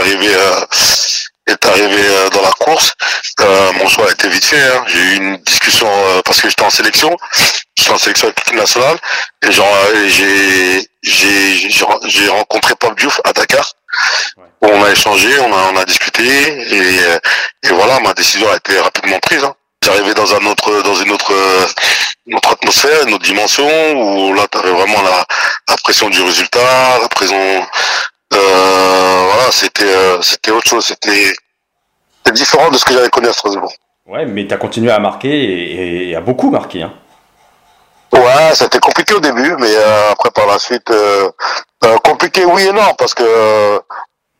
Arrivé, euh, est arrivé euh, dans la course, euh, mon choix a été vite fait. hein. J'ai eu une discussion euh, parce que j'étais en sélection, j'étais en sélection avec l'équipe nationale et genre, euh, j'ai j'ai j'ai rencontré Pape Diouf à Dakar. où On a échangé, on a on a discuté et et voilà, ma décision a été rapidement prise. Hein. J'arrivais dans un autre dans une autre autre atmosphère, une autre dimension où là t'avais vraiment la, la pression du résultat, la pression voilà, c'était euh, c'était autre chose, c'était différent de ce que j'avais connu à Strasbourg. Ouais, mais tu as continué à marquer et, et à beaucoup marquer. Hein. Ouais, c'était compliqué au début, mais euh, après par la suite, euh, euh, compliqué oui et non, parce que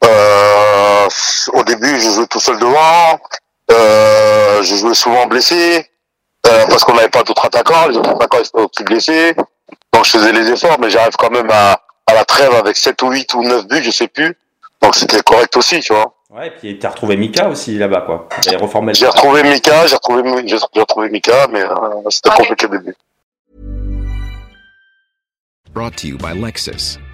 euh, au début je jouais tout seul devant, euh, je jouais souvent blessé, euh, parce qu'on n'avait pas d'autres attaquants, les autres attaquants étaient aussi blessés, donc je faisais les efforts, mais j'arrive quand même à, trêve avec 7 ou 8 ou 9 buts, je sais plus, donc c'était correct aussi, tu vois. Ouais, et puis tu as retrouvé Mika aussi là-bas, quoi. T'as reformé le J'ai retrouvé Mika, j'ai retrouvé, j'ai j'ai retrouvé Mika, mais euh, c'était compliqué au début. Brought to you by Lexus.